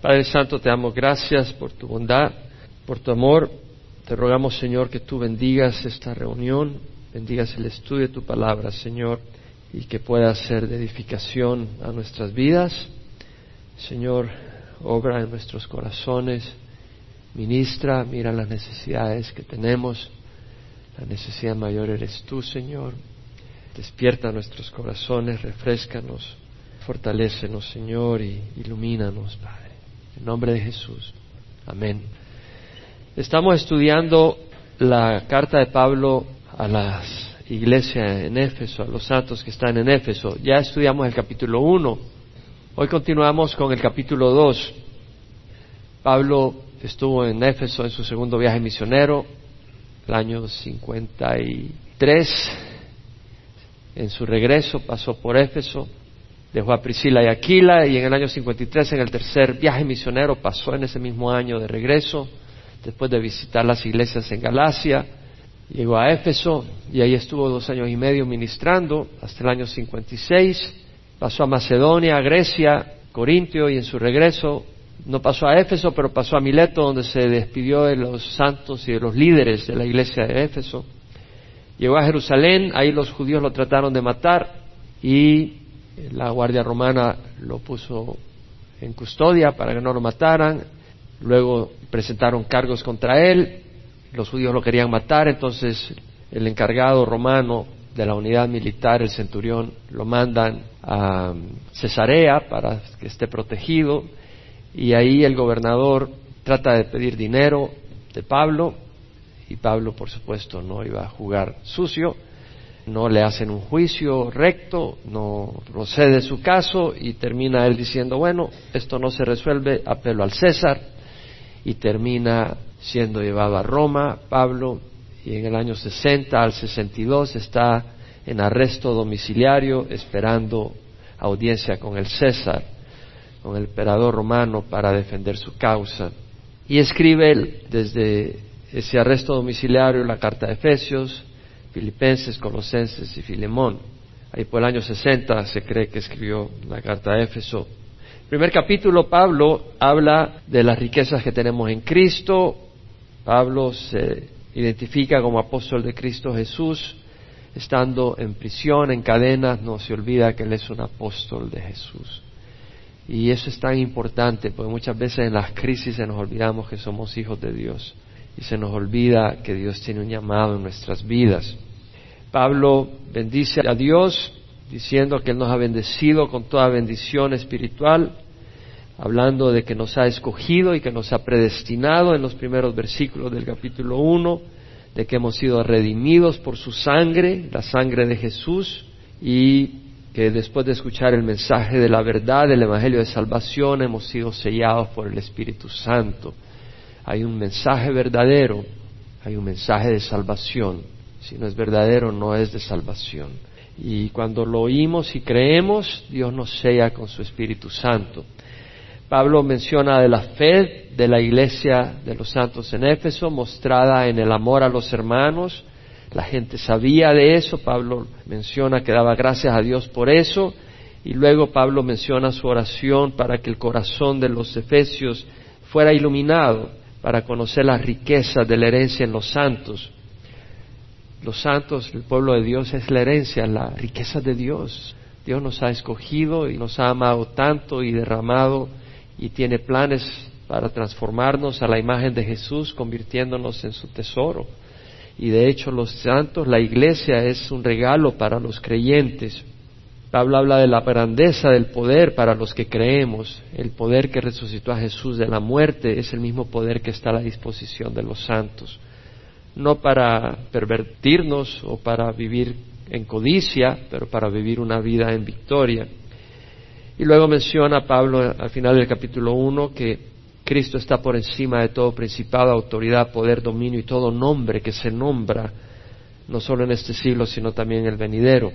Padre Santo, te damos gracias por tu bondad, por tu amor. Te rogamos, Señor, que tú bendigas esta reunión, bendigas el estudio de tu palabra, Señor, y que pueda ser de edificación a nuestras vidas. Señor, obra en nuestros corazones, ministra, mira las necesidades que tenemos. La necesidad mayor eres tú, Señor. Despierta nuestros corazones, refrescanos, fortalécenos, Señor, y ilumínanos, Padre. En nombre de Jesús. Amén. Estamos estudiando la carta de Pablo a las iglesias en Éfeso, a los santos que están en Éfeso. Ya estudiamos el capítulo 1. Hoy continuamos con el capítulo 2. Pablo estuvo en Éfeso en su segundo viaje misionero, el año 53. En su regreso pasó por Éfeso dejó a Priscila y Aquila y en el año 53, en el tercer viaje misionero, pasó en ese mismo año de regreso, después de visitar las iglesias en Galacia, llegó a Éfeso y ahí estuvo dos años y medio ministrando hasta el año 56, pasó a Macedonia, a Grecia, Corintio y en su regreso no pasó a Éfeso, pero pasó a Mileto, donde se despidió de los santos y de los líderes de la iglesia de Éfeso. Llegó a Jerusalén, ahí los judíos lo trataron de matar y la Guardia Romana lo puso en custodia para que no lo mataran, luego presentaron cargos contra él, los judíos lo querían matar, entonces el encargado romano de la unidad militar, el centurión, lo mandan a Cesarea para que esté protegido. Y ahí el gobernador trata de pedir dinero de Pablo y Pablo por supuesto no iba a jugar sucio no le hacen un juicio recto, no procede su caso y termina él diciendo, bueno, esto no se resuelve, apelo al César y termina siendo llevado a Roma, Pablo, y en el año 60 al 62 está en arresto domiciliario esperando audiencia con el César, con el emperador romano para defender su causa. Y escribe él desde ese arresto domiciliario la carta de Efesios, Filipenses, Colosenses y Filemón. Ahí por el año 60 se cree que escribió la carta de Éfeso. primer capítulo, Pablo habla de las riquezas que tenemos en Cristo. Pablo se identifica como apóstol de Cristo Jesús. Estando en prisión, en cadenas, no se olvida que él es un apóstol de Jesús. Y eso es tan importante, porque muchas veces en las crisis se nos olvidamos que somos hijos de Dios y se nos olvida que Dios tiene un llamado en nuestras vidas. Pablo bendice a Dios diciendo que Él nos ha bendecido con toda bendición espiritual, hablando de que nos ha escogido y que nos ha predestinado en los primeros versículos del capítulo 1, de que hemos sido redimidos por su sangre, la sangre de Jesús, y que después de escuchar el mensaje de la verdad del Evangelio de Salvación hemos sido sellados por el Espíritu Santo hay un mensaje verdadero, hay un mensaje de salvación. Si no es verdadero, no es de salvación. Y cuando lo oímos y creemos, Dios nos sella con su Espíritu Santo. Pablo menciona de la fe de la iglesia de los santos en Éfeso, mostrada en el amor a los hermanos. La gente sabía de eso. Pablo menciona que daba gracias a Dios por eso. Y luego Pablo menciona su oración para que el corazón de los efesios fuera iluminado para conocer las riquezas de la herencia en los santos. Los santos, el pueblo de Dios es la herencia, la riqueza de Dios. Dios nos ha escogido y nos ha amado tanto y derramado y tiene planes para transformarnos a la imagen de Jesús, convirtiéndonos en su tesoro. Y de hecho los santos, la iglesia es un regalo para los creyentes. Pablo habla de la grandeza del poder para los que creemos. El poder que resucitó a Jesús de la muerte es el mismo poder que está a la disposición de los santos. No para pervertirnos o para vivir en codicia, pero para vivir una vida en victoria. Y luego menciona Pablo al final del capítulo 1 que Cristo está por encima de todo principado, autoridad, poder, dominio y todo nombre que se nombra, no solo en este siglo, sino también en el venidero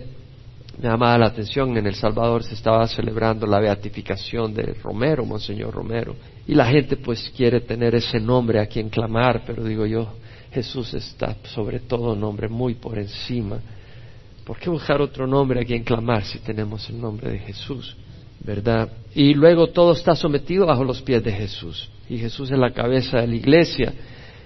me llamaba la atención, en El Salvador se estaba celebrando la beatificación de Romero, Monseñor Romero, y la gente pues quiere tener ese nombre a quien clamar, pero digo yo, Jesús está sobre todo nombre, muy por encima. ¿Por qué buscar otro nombre a quien clamar si tenemos el nombre de Jesús? ¿verdad? Y luego todo está sometido bajo los pies de Jesús. Y Jesús es la cabeza de la iglesia.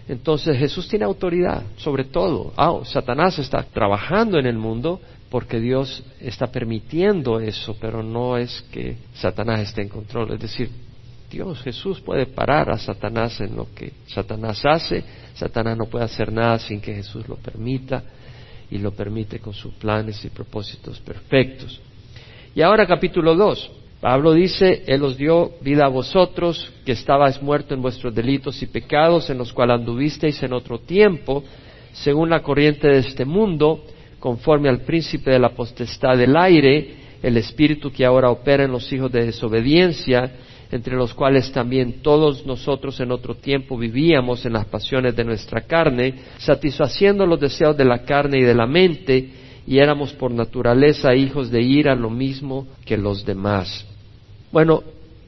Entonces Jesús tiene autoridad sobre todo. Ah, Satanás está trabajando en el mundo porque Dios está permitiendo eso, pero no es que Satanás esté en control. Es decir, Dios, Jesús puede parar a Satanás en lo que Satanás hace. Satanás no puede hacer nada sin que Jesús lo permita y lo permite con sus planes y propósitos perfectos. Y ahora capítulo 2. Pablo dice, Él os dio vida a vosotros, que estabais muertos en vuestros delitos y pecados, en los cuales anduvisteis en otro tiempo, según la corriente de este mundo, conforme al príncipe de la potestad del aire, el espíritu que ahora opera en los hijos de desobediencia, entre los cuales también todos nosotros en otro tiempo vivíamos en las pasiones de nuestra carne, satisfaciendo los deseos de la carne y de la mente, y éramos por naturaleza hijos de ira lo mismo que los demás. Bueno,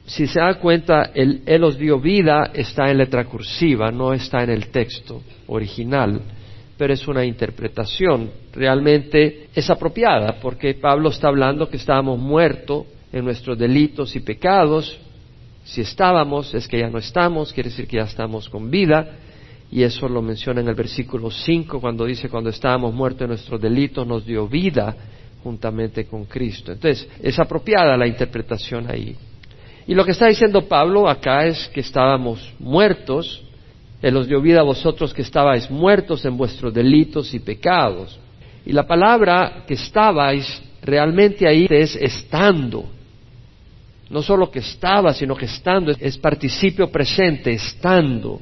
si se da cuenta, el Él os dio vida está en letra cursiva, no está en el texto original, pero es una interpretación. Realmente es apropiada, porque Pablo está hablando que estábamos muertos en nuestros delitos y pecados, si estábamos, es que ya no estamos, quiere decir que ya estamos con vida, y eso lo menciona en el versículo 5 cuando dice, cuando estábamos muertos en nuestros delitos, nos dio vida juntamente con Cristo. Entonces, es apropiada la interpretación ahí. Y lo que está diciendo Pablo acá es que estábamos muertos, Él os dio vida a vosotros que estabais muertos en vuestros delitos y pecados. Y la palabra que estabais realmente ahí es estando no solo que estaba, sino que estando, es participio presente, estando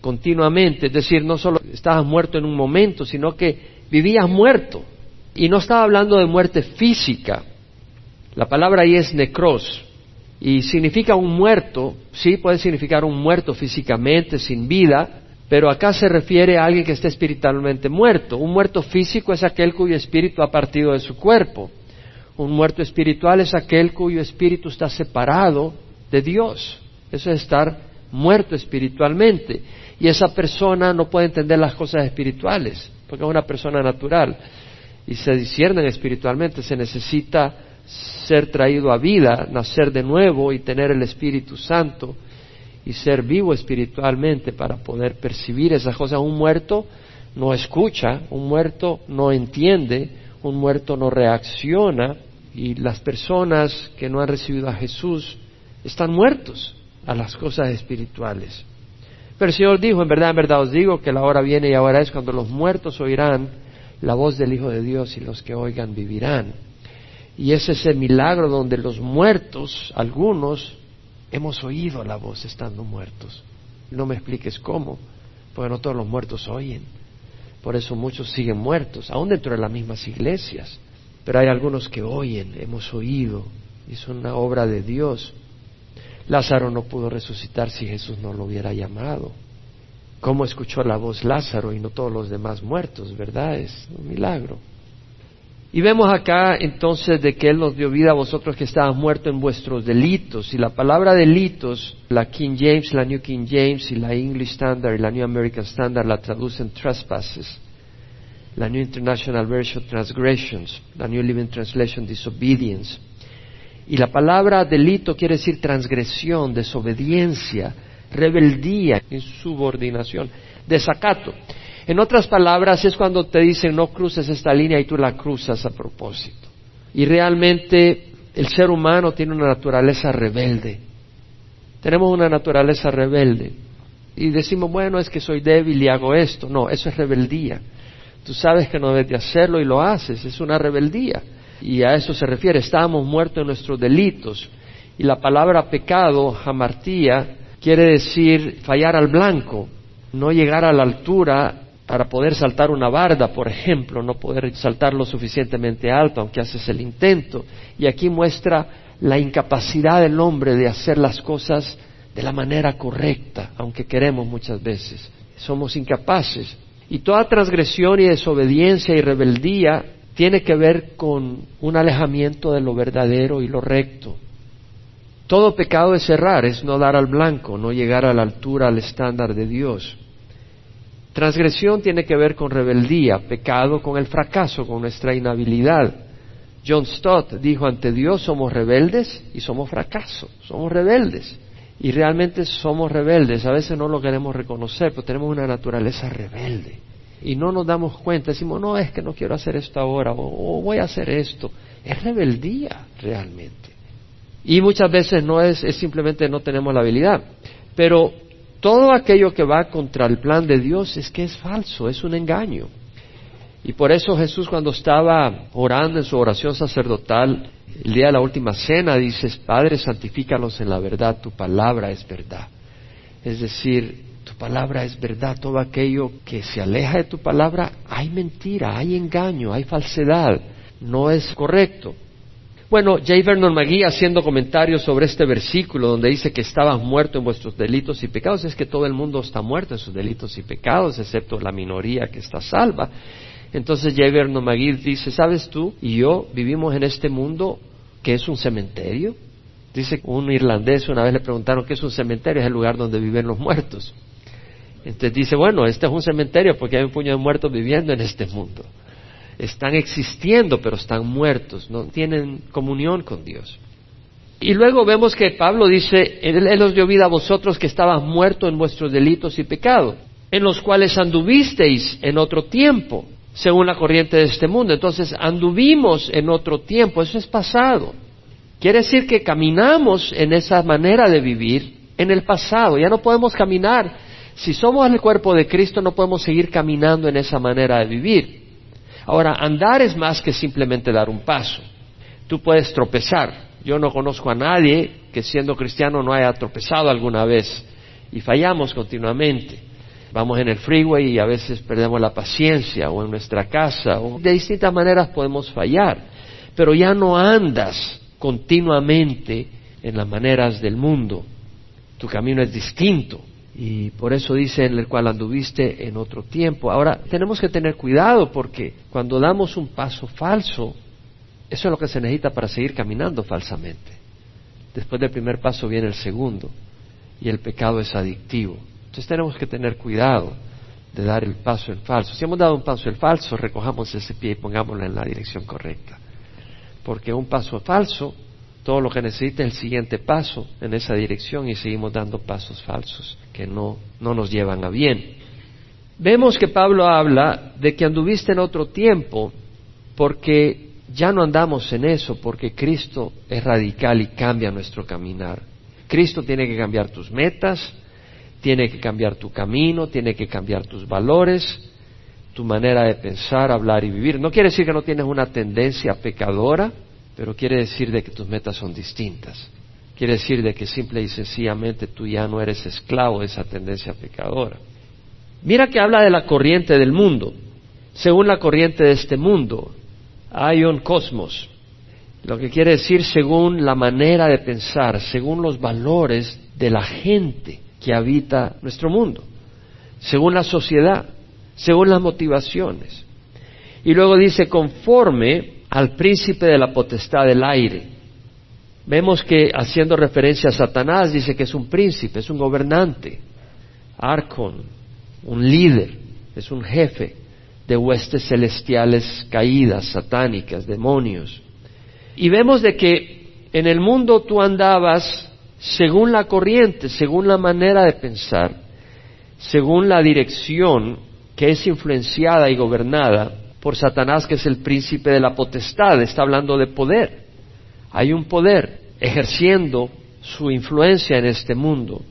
continuamente, es decir, no solo estabas muerto en un momento, sino que vivías muerto. Y no estaba hablando de muerte física, la palabra ahí es necros, y significa un muerto, sí, puede significar un muerto físicamente, sin vida, pero acá se refiere a alguien que está espiritualmente muerto. Un muerto físico es aquel cuyo espíritu ha partido de su cuerpo. Un muerto espiritual es aquel cuyo espíritu está separado de Dios. Eso es estar muerto espiritualmente. Y esa persona no puede entender las cosas espirituales, porque es una persona natural. Y se disciernen espiritualmente. Se necesita ser traído a vida, nacer de nuevo y tener el Espíritu Santo y ser vivo espiritualmente para poder percibir esas cosas. Un muerto no escucha, un muerto no entiende, un muerto no reacciona y las personas que no han recibido a Jesús están muertos a las cosas espirituales. Pero el Señor dijo, en verdad, en verdad os digo que la hora viene y ahora es cuando los muertos oirán la voz del Hijo de Dios y los que oigan vivirán. Y es ese milagro donde los muertos, algunos, hemos oído la voz estando muertos. No me expliques cómo, porque no todos los muertos oyen. Por eso muchos siguen muertos, aún dentro de las mismas iglesias. Pero hay algunos que oyen, hemos oído, es una obra de Dios. Lázaro no pudo resucitar si Jesús no lo hubiera llamado. ¿Cómo escuchó la voz Lázaro y no todos los demás muertos? ¿Verdad? Es un milagro. Y vemos acá entonces de que Él nos dio vida a vosotros que estaban muertos en vuestros delitos. Y la palabra delitos, la King James, la New King James y la English Standard y la New American Standard la traducen trespasses. La New International Version transgressions, la New Living Translation disobedience. Y la palabra delito quiere decir transgresión, desobediencia, rebeldía, insubordinación, desacato. En otras palabras, es cuando te dicen no cruces esta línea y tú la cruzas a propósito. Y realmente el ser humano tiene una naturaleza rebelde. Tenemos una naturaleza rebelde. Y decimos, bueno, es que soy débil y hago esto. No, eso es rebeldía. Tú sabes que no debes de hacerlo y lo haces. Es una rebeldía. Y a eso se refiere. Estábamos muertos en nuestros delitos. Y la palabra pecado, jamartía, quiere decir fallar al blanco, no llegar a la altura para poder saltar una barda, por ejemplo, no poder saltar lo suficientemente alto, aunque haces el intento. Y aquí muestra la incapacidad del hombre de hacer las cosas de la manera correcta, aunque queremos muchas veces. Somos incapaces. Y toda transgresión y desobediencia y rebeldía tiene que ver con un alejamiento de lo verdadero y lo recto. Todo pecado es errar, es no dar al blanco, no llegar a la altura, al estándar de Dios. Transgresión tiene que ver con rebeldía, pecado con el fracaso, con nuestra inhabilidad. John Stott dijo, ante Dios somos rebeldes y somos fracaso, somos rebeldes. Y realmente somos rebeldes, a veces no lo queremos reconocer, pero tenemos una naturaleza rebelde. Y no nos damos cuenta, decimos, no, es que no quiero hacer esto ahora, o, voy a hacer esto. Es rebeldía realmente. Y muchas veces no es, es simplemente no tenemos la habilidad. Pero todo aquello que va contra el plan de Dios es que es falso, es un engaño. Y por eso Jesús cuando estaba orando en su oración sacerdotal, el día de la última cena, dices, Padre, santifícalos en la verdad, tu palabra es verdad. Es decir, tu palabra es verdad, todo aquello que se aleja de tu palabra, hay mentira, hay engaño, hay falsedad, no es correcto. Bueno, J. Vernon McGee haciendo comentarios sobre este versículo donde dice que estabas muerto en vuestros delitos y pecados, es que todo el mundo está muerto en sus delitos y pecados, excepto la minoría que está salva. Entonces Javier Nomagui dice, ¿sabes tú y yo vivimos en este mundo que es un cementerio? Dice un irlandés una vez le preguntaron qué es un cementerio, es el lugar donde viven los muertos. Entonces dice, bueno, este es un cementerio porque hay un puño de muertos viviendo en este mundo. Están existiendo, pero están muertos, no tienen comunión con Dios. Y luego vemos que Pablo dice, Él os dio vida a vosotros que estabas muertos en vuestros delitos y pecados, en los cuales anduvisteis en otro tiempo según la corriente de este mundo. Entonces, anduvimos en otro tiempo, eso es pasado. Quiere decir que caminamos en esa manera de vivir en el pasado, ya no podemos caminar. Si somos el cuerpo de Cristo, no podemos seguir caminando en esa manera de vivir. Ahora, andar es más que simplemente dar un paso. Tú puedes tropezar. Yo no conozco a nadie que siendo cristiano no haya tropezado alguna vez y fallamos continuamente. Vamos en el freeway y a veces perdemos la paciencia o en nuestra casa o de distintas maneras podemos fallar, pero ya no andas continuamente en las maneras del mundo. Tu camino es distinto y por eso dice en el cual anduviste en otro tiempo. Ahora, tenemos que tener cuidado porque cuando damos un paso falso, eso es lo que se necesita para seguir caminando falsamente. Después del primer paso viene el segundo y el pecado es adictivo. Entonces tenemos que tener cuidado de dar el paso en falso. Si hemos dado un paso en falso, recojamos ese pie y pongámoslo en la dirección correcta. Porque un paso falso, todo lo que necesita es el siguiente paso en esa dirección y seguimos dando pasos falsos que no, no nos llevan a bien. Vemos que Pablo habla de que anduviste en otro tiempo porque ya no andamos en eso, porque Cristo es radical y cambia nuestro caminar. Cristo tiene que cambiar tus metas, tiene que cambiar tu camino, tiene que cambiar tus valores, tu manera de pensar, hablar y vivir. No quiere decir que no tienes una tendencia pecadora, pero quiere decir de que tus metas son distintas. Quiere decir de que simple y sencillamente tú ya no eres esclavo de esa tendencia pecadora. Mira que habla de la corriente del mundo. Según la corriente de este mundo, hay un cosmos. Lo que quiere decir según la manera de pensar, según los valores de la gente que habita nuestro mundo, según la sociedad, según las motivaciones. Y luego dice, conforme al príncipe de la potestad del aire. Vemos que haciendo referencia a Satanás dice que es un príncipe, es un gobernante, arcon, un líder, es un jefe de huestes celestiales caídas, satánicas, demonios. Y vemos de que en el mundo tú andabas según la corriente, según la manera de pensar, según la dirección que es influenciada y gobernada por Satanás, que es el príncipe de la potestad, está hablando de poder. Hay un poder ejerciendo su influencia en este mundo.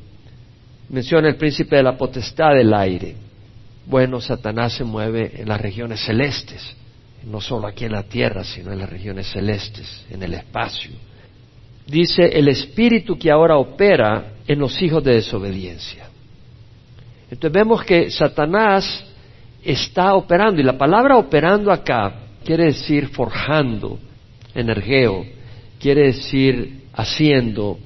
Menciona el príncipe de la potestad del aire. Bueno, Satanás se mueve en las regiones celestes, no solo aquí en la tierra, sino en las regiones celestes, en el espacio dice el espíritu que ahora opera en los hijos de desobediencia. Entonces vemos que Satanás está operando, y la palabra operando acá quiere decir forjando, energeo, quiere decir haciendo,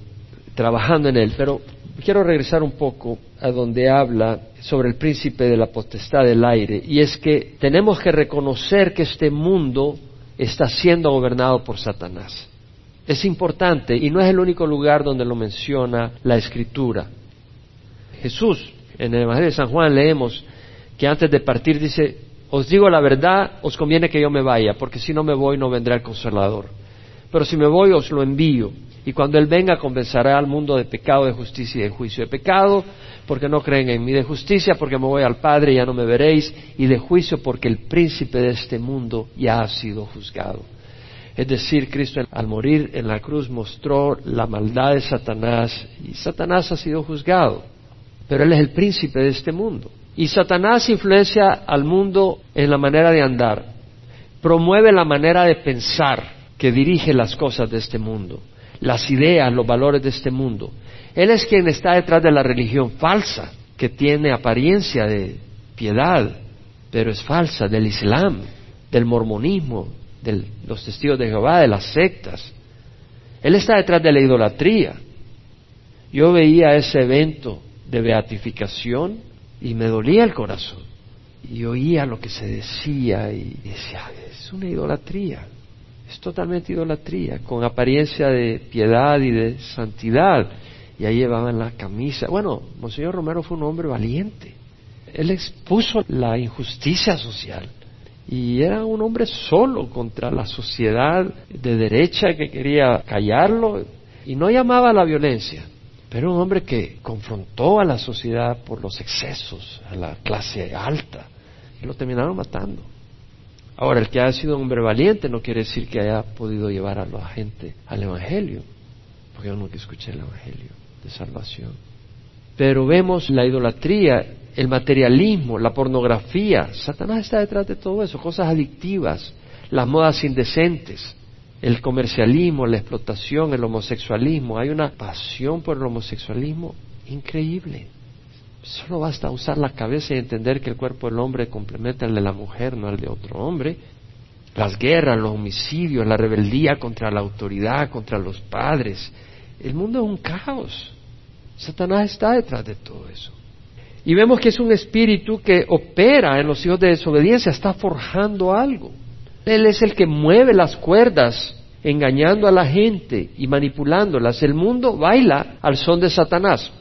trabajando en él. Pero quiero regresar un poco a donde habla sobre el príncipe de la potestad del aire, y es que tenemos que reconocer que este mundo está siendo gobernado por Satanás. Es importante y no es el único lugar donde lo menciona la Escritura. Jesús, en el Evangelio de San Juan leemos que antes de partir dice, os digo la verdad, os conviene que yo me vaya, porque si no me voy no vendrá el consolador. Pero si me voy os lo envío, y cuando Él venga convencerá al mundo de pecado, de justicia y de juicio. De pecado, porque no creen en mí, de justicia, porque me voy al Padre y ya no me veréis, y de juicio, porque el príncipe de este mundo ya ha sido juzgado. Es decir, Cristo al morir en la cruz mostró la maldad de Satanás, y Satanás ha sido juzgado, pero Él es el príncipe de este mundo. Y Satanás influencia al mundo en la manera de andar, promueve la manera de pensar que dirige las cosas de este mundo, las ideas, los valores de este mundo. Él es quien está detrás de la religión falsa, que tiene apariencia de piedad, pero es falsa, del Islam, del mormonismo, de los testigos de Jehová, de las sectas. Él está detrás de la idolatría. Yo veía ese evento de beatificación y me dolía el corazón. Y oía lo que se decía y decía, es una idolatría, es totalmente idolatría, con apariencia de piedad y de santidad. Y ahí llevaban la camisa. Bueno, Monseñor Romero fue un hombre valiente. Él expuso la injusticia social. Y era un hombre solo contra la sociedad de derecha que quería callarlo y no llamaba a la violencia. Pero un hombre que confrontó a la sociedad por los excesos, a la clase alta, y lo terminaron matando. Ahora, el que haya sido un hombre valiente no quiere decir que haya podido llevar a la gente al Evangelio, porque yo nunca escuché el Evangelio de salvación. Pero vemos la idolatría, el materialismo, la pornografía. Satanás está detrás de todo eso, cosas adictivas, las modas indecentes el comercialismo, la explotación, el homosexualismo. Hay una pasión por el homosexualismo increíble. Solo basta usar la cabeza y entender que el cuerpo del hombre complementa el de la mujer, no el de otro hombre. Las guerras, los homicidios, la rebeldía contra la autoridad, contra los padres. El mundo es un caos. Satanás está detrás de todo eso. Y vemos que es un espíritu que opera en los hijos de desobediencia, está forjando algo. Él es el que mueve las cuerdas, engañando a la gente y manipulándolas. El mundo baila al son de Satanás.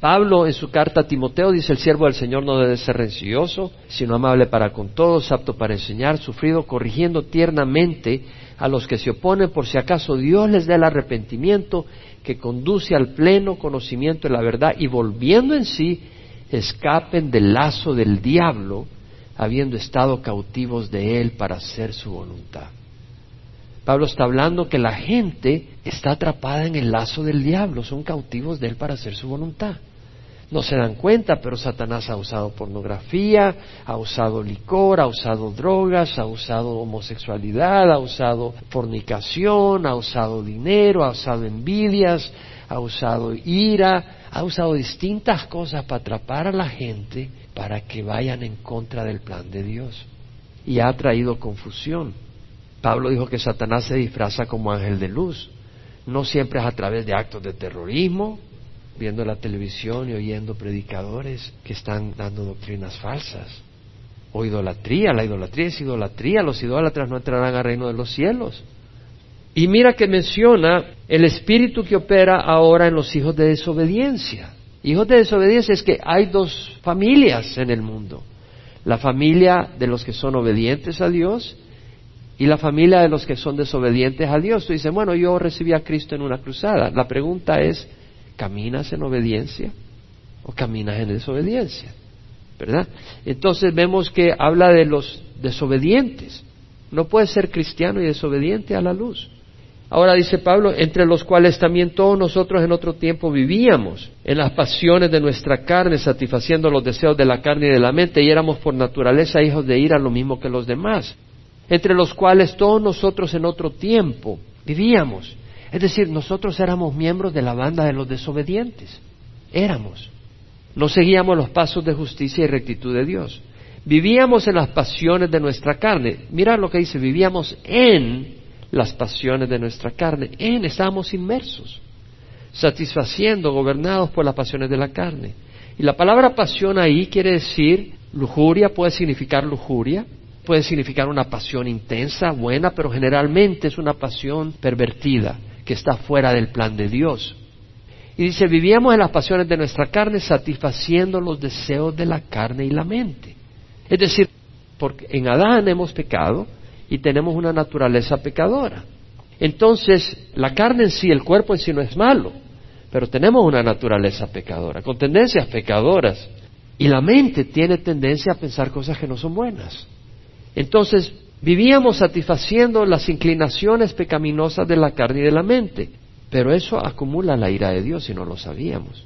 Pablo en su carta a Timoteo dice, el siervo del Señor no debe ser rencilloso, sino amable para con todos, apto para enseñar, sufrido, corrigiendo tiernamente a los que se oponen, por si acaso Dios les dé el arrepentimiento que conduce al pleno conocimiento de la verdad y volviendo en sí, escapen del lazo del diablo, habiendo estado cautivos de Él para hacer su voluntad. Pablo está hablando que la gente está atrapada en el lazo del diablo, son cautivos de Él para hacer su voluntad. No se dan cuenta, pero Satanás ha usado pornografía, ha usado licor, ha usado drogas, ha usado homosexualidad, ha usado fornicación, ha usado dinero, ha usado envidias, ha usado ira, ha usado distintas cosas para atrapar a la gente para que vayan en contra del plan de Dios. Y ha traído confusión. Pablo dijo que Satanás se disfraza como ángel de luz. No siempre es a través de actos de terrorismo, viendo la televisión y oyendo predicadores que están dando doctrinas falsas. O idolatría, la idolatría es idolatría, los idólatras no entrarán al reino de los cielos. Y mira que menciona el espíritu que opera ahora en los hijos de desobediencia. Hijos de desobediencia es que hay dos familias en el mundo. La familia de los que son obedientes a Dios y la familia de los que son desobedientes a Dios. Tú dices, bueno, yo recibí a Cristo en una cruzada. La pregunta es, ¿caminas en obediencia o caminas en desobediencia? ¿Verdad? Entonces vemos que habla de los desobedientes. No puedes ser cristiano y desobediente a la luz. Ahora dice Pablo, entre los cuales también todos nosotros en otro tiempo vivíamos, en las pasiones de nuestra carne, satisfaciendo los deseos de la carne y de la mente, y éramos por naturaleza hijos de ira lo mismo que los demás, entre los cuales todos nosotros en otro tiempo vivíamos. Es decir, nosotros éramos miembros de la banda de los desobedientes, éramos. No seguíamos los pasos de justicia y rectitud de Dios. Vivíamos en las pasiones de nuestra carne. Mira lo que dice, vivíamos en las pasiones de nuestra carne. En estamos inmersos, satisfaciendo, gobernados por las pasiones de la carne. Y la palabra pasión ahí quiere decir lujuria, puede significar lujuria, puede significar una pasión intensa, buena, pero generalmente es una pasión pervertida, que está fuera del plan de Dios. Y dice, vivíamos en las pasiones de nuestra carne, satisfaciendo los deseos de la carne y la mente. Es decir, porque en Adán hemos pecado y tenemos una naturaleza pecadora. Entonces, la carne en sí, el cuerpo en sí no es malo, pero tenemos una naturaleza pecadora, con tendencias pecadoras. Y la mente tiene tendencia a pensar cosas que no son buenas. Entonces, vivíamos satisfaciendo las inclinaciones pecaminosas de la carne y de la mente, pero eso acumula la ira de Dios y no lo sabíamos.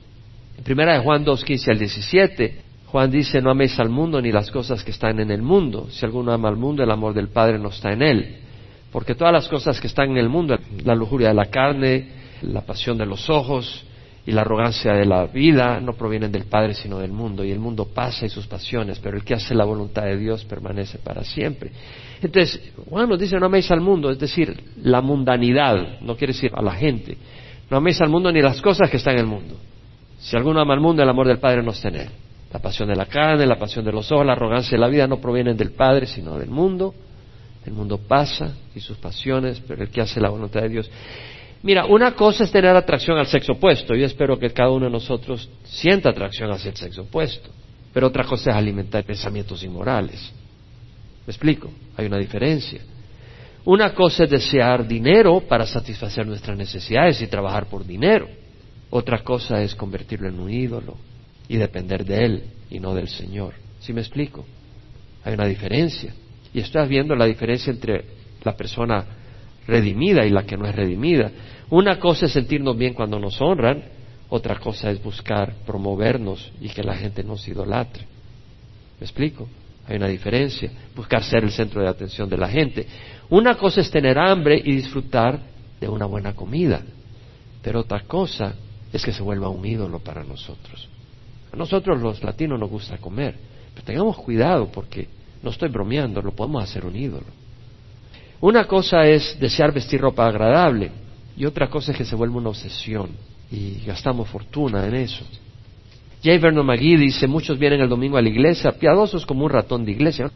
En primera de Juan 2, 15 al 17, Juan dice, no améis al mundo ni las cosas que están en el mundo. Si alguno ama al mundo, el amor del Padre no está en él. Porque todas las cosas que están en el mundo, la lujuria de la carne, la pasión de los ojos y la arrogancia de la vida, no provienen del Padre sino del mundo. Y el mundo pasa y sus pasiones, pero el que hace la voluntad de Dios permanece para siempre. Entonces, Juan nos dice, no améis al mundo, es decir, la mundanidad, no quiere decir a la gente. No améis al mundo ni las cosas que están en el mundo. Si alguno ama al mundo, el amor del Padre no está en él. La pasión de la carne, la pasión de los ojos, la arrogancia de la vida no provienen del Padre, sino del mundo. El mundo pasa y sus pasiones, pero el que hace la voluntad de Dios. Mira, una cosa es tener atracción al sexo opuesto. Yo espero que cada uno de nosotros sienta atracción hacia el sexo opuesto. Pero otra cosa es alimentar pensamientos inmorales. ¿Me explico? Hay una diferencia. Una cosa es desear dinero para satisfacer nuestras necesidades y trabajar por dinero. Otra cosa es convertirlo en un ídolo y depender de él y no del Señor. ¿Sí me explico? Hay una diferencia. Y estás viendo la diferencia entre la persona redimida y la que no es redimida. Una cosa es sentirnos bien cuando nos honran, otra cosa es buscar promovernos y que la gente nos idolatre. ¿Me explico? Hay una diferencia. Buscar ser el centro de atención de la gente. Una cosa es tener hambre y disfrutar de una buena comida, pero otra cosa es que se vuelva un ídolo para nosotros. Nosotros los latinos nos gusta comer, pero tengamos cuidado porque no estoy bromeando, lo podemos hacer un ídolo. Una cosa es desear vestir ropa agradable y otra cosa es que se vuelva una obsesión y gastamos fortuna en eso. J. Vernon McGee dice, muchos vienen el domingo a la iglesia, piadosos como un ratón de iglesia.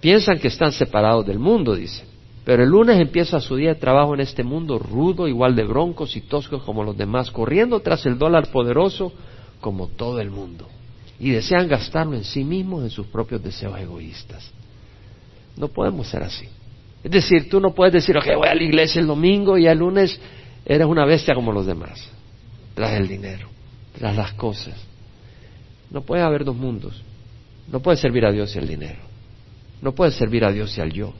Piensan que están separados del mundo, dice. Pero el lunes empieza su día de trabajo en este mundo rudo, igual de broncos y toscos como los demás, corriendo tras el dólar poderoso como todo el mundo. Y desean gastarlo en sí mismos, en sus propios deseos egoístas. No podemos ser así. Es decir, tú no puedes decir, ok, voy a la iglesia el domingo y el lunes eres una bestia como los demás, tras el dinero, tras las cosas. No puede haber dos mundos. No puede servir a Dios y al dinero. No puede servir a Dios y al yo.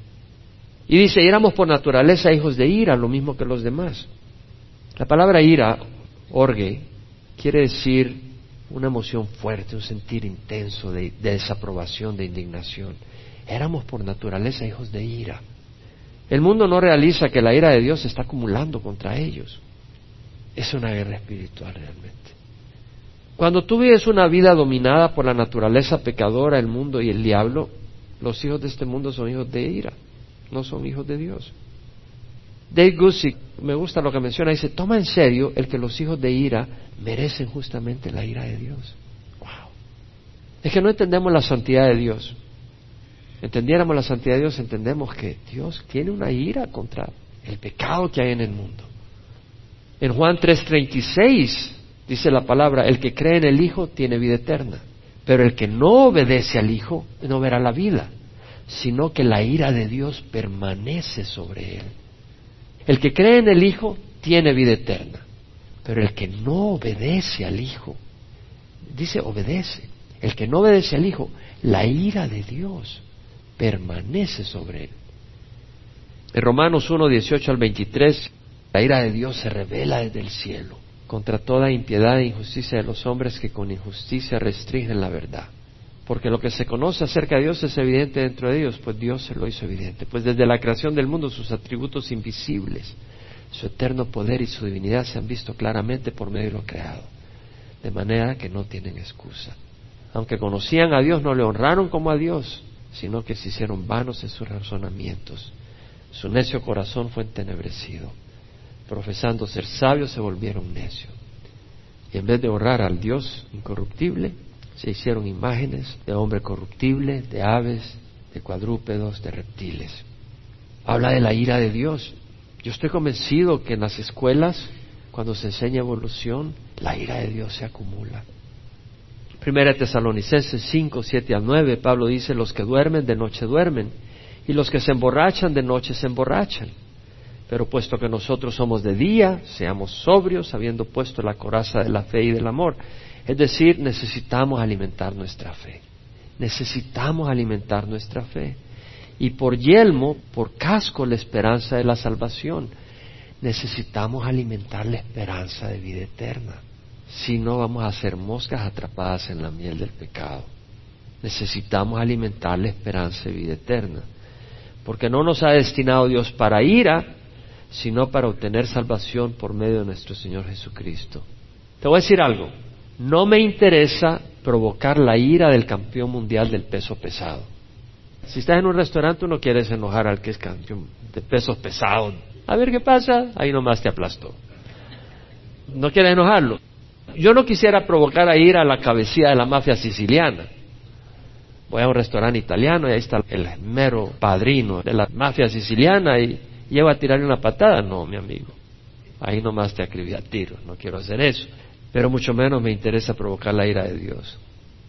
Y dice, éramos por naturaleza hijos de ira, lo mismo que los demás. La palabra ira, orgue, quiere decir una emoción fuerte, un sentir intenso de, de desaprobación, de indignación. Éramos por naturaleza hijos de ira. El mundo no realiza que la ira de Dios se está acumulando contra ellos. Es una guerra espiritual realmente. Cuando tú vives una vida dominada por la naturaleza pecadora, el mundo y el diablo, los hijos de este mundo son hijos de ira, no son hijos de Dios. Dave Gusick, me gusta lo que menciona, dice, toma en serio el que los hijos de ira merecen justamente la ira de Dios. Wow. Es que no entendemos la santidad de Dios. Entendiéramos la santidad de Dios, entendemos que Dios tiene una ira contra el pecado que hay en el mundo. En Juan 3:36 dice la palabra, el que cree en el Hijo tiene vida eterna, pero el que no obedece al Hijo no verá la vida, sino que la ira de Dios permanece sobre él. El que cree en el Hijo tiene vida eterna, pero el que no obedece al Hijo, dice obedece, el que no obedece al Hijo, la ira de Dios permanece sobre él. En Romanos 1, 18 al 23, la ira de Dios se revela desde el cielo contra toda impiedad e injusticia de los hombres que con injusticia restringen la verdad. Porque lo que se conoce acerca de Dios es evidente dentro de ellos, pues Dios se lo hizo evidente. Pues desde la creación del mundo sus atributos invisibles, su eterno poder y su divinidad se han visto claramente por medio de lo creado, de manera que no tienen excusa. Aunque conocían a Dios, no le honraron como a Dios, sino que se hicieron vanos en sus razonamientos. Su necio corazón fue entenebrecido profesando ser sabios, se volvieron necios. Y en vez de honrar al Dios incorruptible, se hicieron imágenes de hombre corruptible, de aves, de cuadrúpedos, de reptiles. Habla de la ira de Dios. Yo estoy convencido que en las escuelas, cuando se enseña evolución, la ira de Dios se acumula. Primera Tesalonicenses 5, 7 al 9, Pablo dice, los que duermen de noche duermen, y los que se emborrachan de noche se emborrachan. Pero puesto que nosotros somos de día, seamos sobrios, habiendo puesto la coraza de la fe y del amor. Es decir, necesitamos alimentar nuestra fe. Necesitamos alimentar nuestra fe. Y por yelmo, por casco, la esperanza de la salvación. Necesitamos alimentar la esperanza de vida eterna. Si no, vamos a ser moscas atrapadas en la miel del pecado. Necesitamos alimentar la esperanza de vida eterna. Porque no nos ha destinado Dios para ira, sino para obtener salvación por medio de nuestro Señor Jesucristo. Te voy a decir algo. No me interesa provocar la ira del campeón mundial del peso pesado. Si estás en un restaurante, no quieres enojar al que es campeón de pesos pesados. A ver qué pasa, ahí nomás te aplastó. No quieres enojarlo. Yo no quisiera provocar a ira a la cabecilla de la mafia siciliana. Voy a un restaurante italiano y ahí está el mero padrino de la mafia siciliana y llevo a tirarle una patada. No, mi amigo. Ahí nomás te acribí a tiro. No quiero hacer eso. Pero mucho menos me interesa provocar la ira de Dios.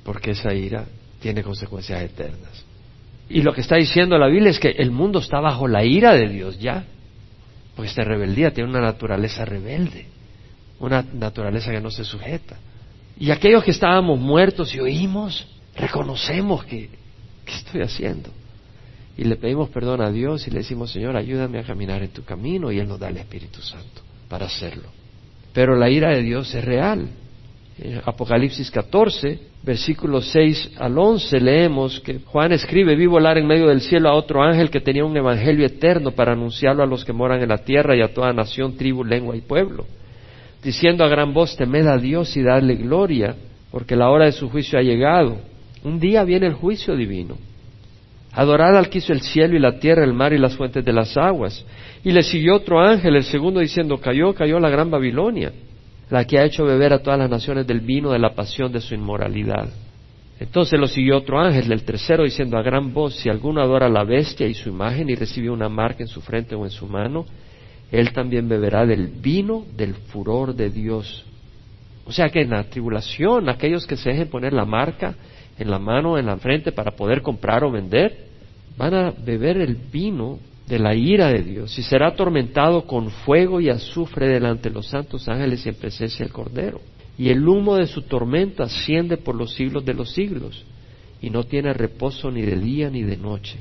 Porque esa ira tiene consecuencias eternas. Y lo que está diciendo la Biblia es que el mundo está bajo la ira de Dios ya. Porque esta rebeldía tiene una naturaleza rebelde, una naturaleza que no se sujeta. Y aquellos que estábamos muertos y oímos, reconocemos que, ¿qué estoy haciendo? Y le pedimos perdón a Dios y le decimos, Señor, ayúdame a caminar en tu camino y Él nos da el Espíritu Santo para hacerlo. Pero la ira de Dios es real. En Apocalipsis 14, versículos 6 al 11, leemos que Juan escribe, vi volar en medio del cielo a otro ángel que tenía un evangelio eterno para anunciarlo a los que moran en la tierra y a toda nación, tribu, lengua y pueblo, diciendo a gran voz, temed a Dios y dadle gloria, porque la hora de su juicio ha llegado. Un día viene el juicio divino. Adorad al que hizo el cielo y la tierra, el mar y las fuentes de las aguas. Y le siguió otro ángel, el segundo, diciendo, cayó, cayó la gran Babilonia la que ha hecho beber a todas las naciones del vino de la pasión de su inmoralidad. Entonces lo siguió otro ángel, el tercero, diciendo a gran voz, si alguno adora a la bestia y su imagen y recibe una marca en su frente o en su mano, él también beberá del vino del furor de Dios. O sea que en la tribulación, aquellos que se dejen poner la marca en la mano en la frente para poder comprar o vender, van a beber el vino de la ira de Dios y será atormentado con fuego y azufre delante de los santos ángeles y en presencia del Cordero. Y el humo de su tormento asciende por los siglos de los siglos y no tiene reposo ni de día ni de noche.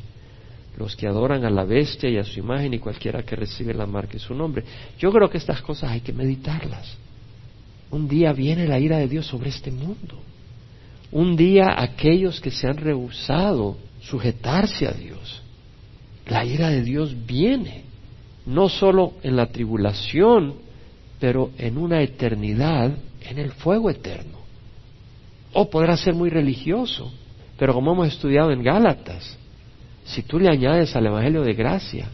Los que adoran a la bestia y a su imagen y cualquiera que recibe la marca de su nombre. Yo creo que estas cosas hay que meditarlas. Un día viene la ira de Dios sobre este mundo. Un día aquellos que se han rehusado sujetarse a Dios la ira de Dios viene, no solo en la tribulación, pero en una eternidad, en el fuego eterno. O podrá ser muy religioso, pero como hemos estudiado en Gálatas, si tú le añades al Evangelio de gracia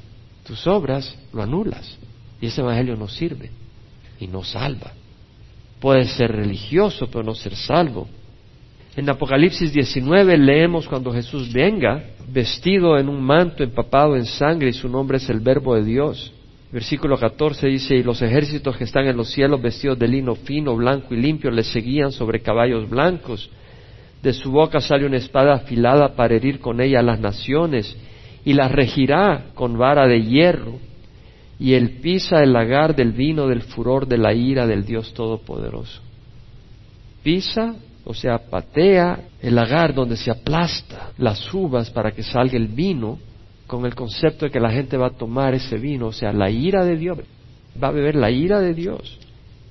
tus obras, lo anulas. Y ese Evangelio no sirve y no salva. Puedes ser religioso, pero no ser salvo. En Apocalipsis 19 leemos cuando Jesús venga, vestido en un manto empapado en sangre y su nombre es el Verbo de Dios. Versículo 14 dice, y los ejércitos que están en los cielos vestidos de lino fino, blanco y limpio le seguían sobre caballos blancos. De su boca sale una espada afilada para herir con ella a las naciones y las regirá con vara de hierro. Y él pisa el lagar del vino del furor de la ira del Dios Todopoderoso. Pisa o sea, patea el lagar donde se aplasta las uvas para que salga el vino, con el concepto de que la gente va a tomar ese vino, o sea, la ira de Dios, va a beber la ira de Dios.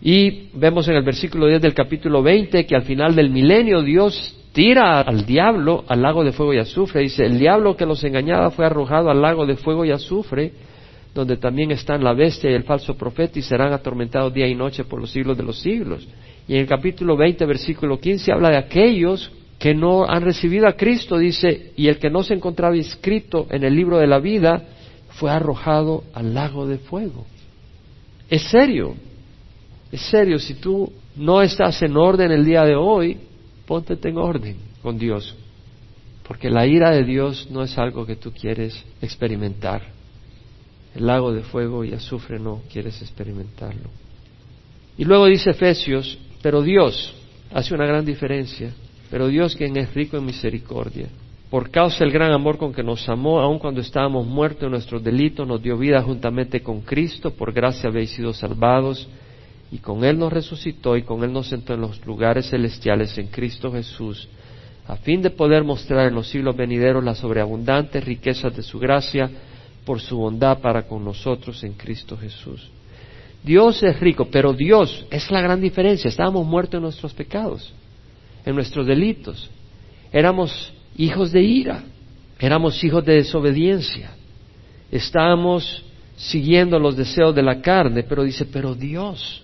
Y vemos en el versículo 10 del capítulo 20 que al final del milenio Dios tira al diablo al lago de fuego y azufre. Dice, el diablo que los engañaba fue arrojado al lago de fuego y azufre, donde también están la bestia y el falso profeta y serán atormentados día y noche por los siglos de los siglos. Y en el capítulo 20, versículo 15, habla de aquellos que no han recibido a Cristo, dice, y el que no se encontraba inscrito en el libro de la vida fue arrojado al lago de fuego. Es serio, es serio, si tú no estás en orden el día de hoy, ponte en orden con Dios, porque la ira de Dios no es algo que tú quieres experimentar. El lago de fuego y azufre no quieres experimentarlo. Y luego dice Efesios pero Dios hace una gran diferencia. Pero Dios, quien es rico en misericordia, por causa del gran amor con que nos amó, aun cuando estábamos muertos en nuestros delitos, nos dio vida juntamente con Cristo, por gracia habéis sido salvados, y con Él nos resucitó y con Él nos sentó en los lugares celestiales en Cristo Jesús, a fin de poder mostrar en los siglos venideros las sobreabundantes riquezas de su gracia por su bondad para con nosotros en Cristo Jesús. Dios es rico, pero Dios es la gran diferencia. Estábamos muertos en nuestros pecados, en nuestros delitos. Éramos hijos de ira, éramos hijos de desobediencia. Estábamos siguiendo los deseos de la carne, pero dice, pero Dios.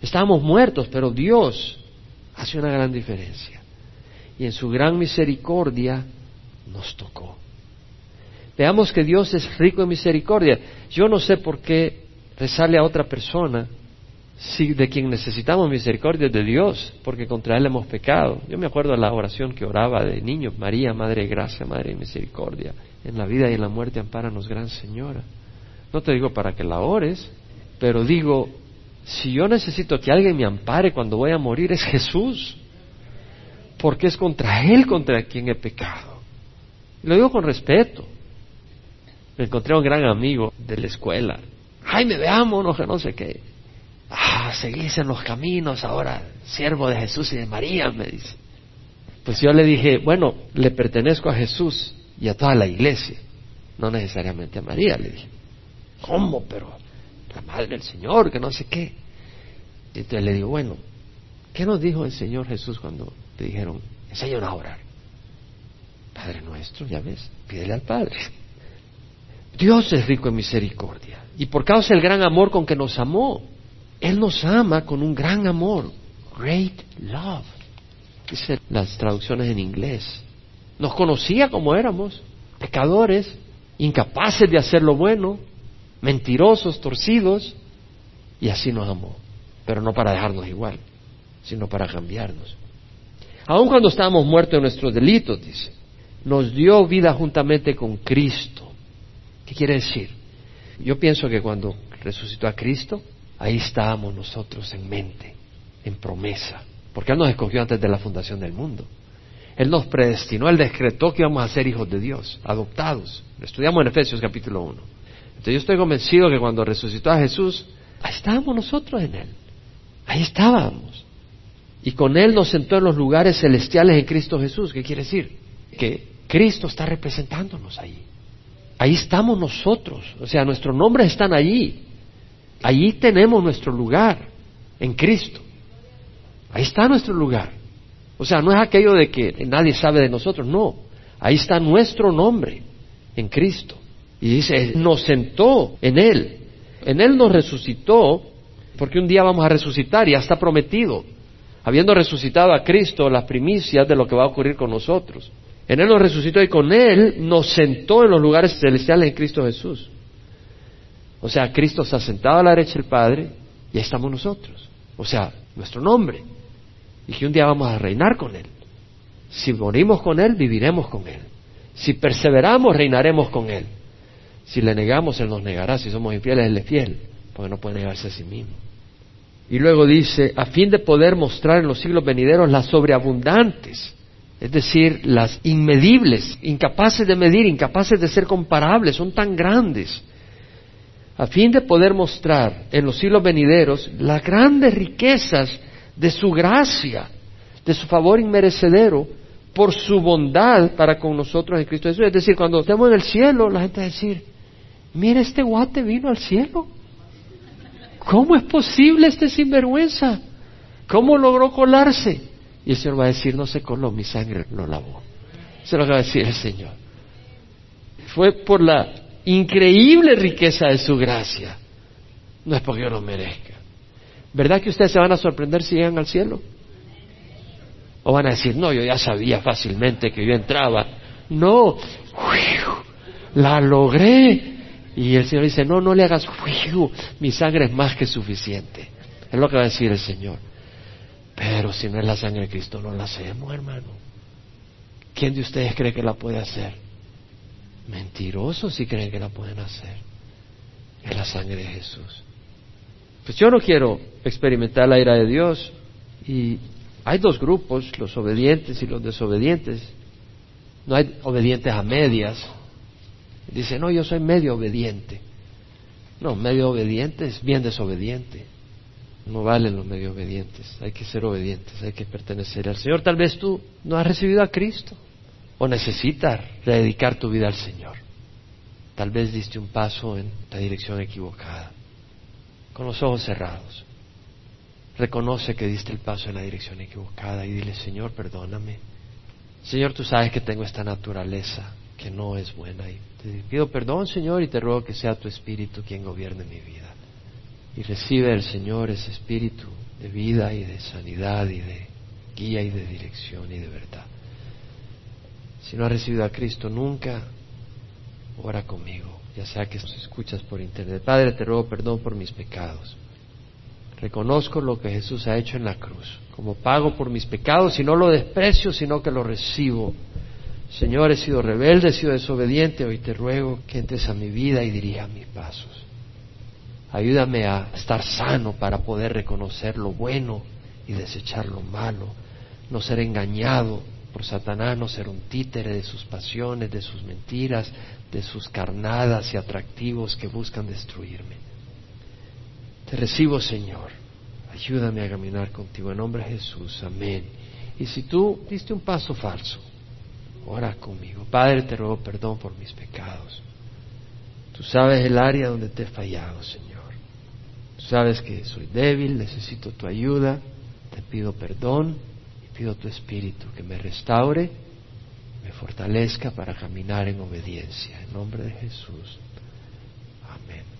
Estábamos muertos, pero Dios hace una gran diferencia. Y en su gran misericordia nos tocó. Veamos que Dios es rico en misericordia. Yo no sé por qué rezarle a otra persona de quien necesitamos misericordia de Dios, porque contra Él hemos pecado. Yo me acuerdo de la oración que oraba de niño, María, Madre de Gracia, Madre de Misericordia. En la vida y en la muerte amparanos, Gran Señora. No te digo para que la ores, pero digo, si yo necesito que alguien me ampare cuando voy a morir, es Jesús, porque es contra Él contra quien he pecado. Lo digo con respeto. Me encontré a un gran amigo de la escuela, Jaime, veámonos, que no sé qué. Ah, seguís en los caminos ahora, siervo de Jesús y de María, me dice. Pues yo le dije, bueno, le pertenezco a Jesús y a toda la iglesia, no necesariamente a María, le dije. ¿Cómo? Pero la madre del Señor, que no sé qué. Y entonces le digo, bueno, ¿qué nos dijo el Señor Jesús cuando le dijeron, enséñanos a orar? Padre nuestro, ya ves, pídele al Padre. Dios es rico en misericordia. Y por causa del gran amor con que nos amó, Él nos ama con un gran amor. Great love. Dice las traducciones en inglés. Nos conocía como éramos, pecadores, incapaces de hacer lo bueno, mentirosos, torcidos, y así nos amó. Pero no para dejarnos igual, sino para cambiarnos. Aun cuando estábamos muertos en nuestros delitos, dice, nos dio vida juntamente con Cristo. ¿Qué quiere decir? Yo pienso que cuando resucitó a Cristo, ahí estábamos nosotros en mente, en promesa, porque Él nos escogió antes de la fundación del mundo. Él nos predestinó, Él decretó que íbamos a ser hijos de Dios, adoptados. estudiamos en Efesios capítulo 1. Entonces yo estoy convencido que cuando resucitó a Jesús, ahí estábamos nosotros en Él. Ahí estábamos. Y con Él nos sentó en los lugares celestiales en Cristo Jesús. ¿Qué quiere decir? Que Cristo está representándonos ahí. Ahí estamos nosotros, o sea, nuestros nombres están allí. Allí tenemos nuestro lugar en Cristo. Ahí está nuestro lugar. O sea, no es aquello de que nadie sabe de nosotros, no. Ahí está nuestro nombre en Cristo. Y dice, nos sentó en Él. En Él nos resucitó, porque un día vamos a resucitar, ya está prometido. Habiendo resucitado a Cristo, las primicias de lo que va a ocurrir con nosotros. En Él nos resucitó y con Él nos sentó en los lugares celestiales en Cristo Jesús. O sea, Cristo se ha sentado a la derecha del Padre y ahí estamos nosotros. O sea, nuestro nombre. Y que un día vamos a reinar con Él. Si morimos con Él, viviremos con Él. Si perseveramos, reinaremos con Él. Si le negamos, Él nos negará. Si somos infieles, Él es fiel, porque no puede negarse a sí mismo. Y luego dice, a fin de poder mostrar en los siglos venideros las sobreabundantes es decir, las inmedibles, incapaces de medir, incapaces de ser comparables, son tan grandes, a fin de poder mostrar en los siglos venideros las grandes riquezas de su gracia, de su favor inmerecedero, por su bondad para con nosotros en Cristo Jesús. Es decir, cuando estemos en el cielo, la gente va a decir, mira, este guate vino al cielo. ¿Cómo es posible este sinvergüenza? ¿Cómo logró colarse? Y el Señor va a decir, no se coló, mi sangre lo lavó. Es lo va a decir el Señor. Fue por la increíble riqueza de su gracia. No es porque yo lo merezca. ¿Verdad que ustedes se van a sorprender si llegan al cielo? O van a decir, no, yo ya sabía fácilmente que yo entraba. No, la logré. Y el Señor dice, no, no le hagas, mi sangre es más que suficiente. Es lo que va a decir el Señor. Pero si no es la sangre de Cristo, no la hacemos, hermano. ¿Quién de ustedes cree que la puede hacer? Mentirosos si creen que la pueden hacer. Es la sangre de Jesús. Pues yo no quiero experimentar la ira de Dios y Hay dos grupos, los obedientes y los desobedientes. No hay obedientes a medias. Dice, no, yo soy medio obediente. No, medio obediente es bien desobediente. No valen los medio obedientes. Hay que ser obedientes, hay que pertenecer al Señor. Tal vez tú no has recibido a Cristo o necesitas dedicar tu vida al Señor. Tal vez diste un paso en la dirección equivocada, con los ojos cerrados. Reconoce que diste el paso en la dirección equivocada y dile, Señor, perdóname. Señor, tú sabes que tengo esta naturaleza que no es buena y te pido perdón, Señor, y te ruego que sea tu espíritu quien gobierne mi vida. Y recibe el Señor ese espíritu de vida y de sanidad y de guía y de dirección y de verdad. Si no has recibido a Cristo nunca, ora conmigo, ya sea que escuchas por internet. Padre, te ruego perdón por mis pecados. Reconozco lo que Jesús ha hecho en la cruz, como pago por mis pecados, y no lo desprecio, sino que lo recibo. Señor, he sido rebelde, he sido desobediente, hoy te ruego que entres a mi vida y dirija mis pasos. Ayúdame a estar sano para poder reconocer lo bueno y desechar lo malo, no ser engañado por Satanás, no ser un títere de sus pasiones, de sus mentiras, de sus carnadas y atractivos que buscan destruirme. Te recibo, Señor. Ayúdame a caminar contigo en nombre de Jesús. Amén. Y si tú diste un paso falso, ora conmigo. Padre, te ruego perdón por mis pecados. Tú sabes el área donde te he fallado, Señor. Sabes que soy débil, necesito tu ayuda. Te pido perdón y pido tu espíritu que me restaure, me fortalezca para caminar en obediencia. En nombre de Jesús. Amén.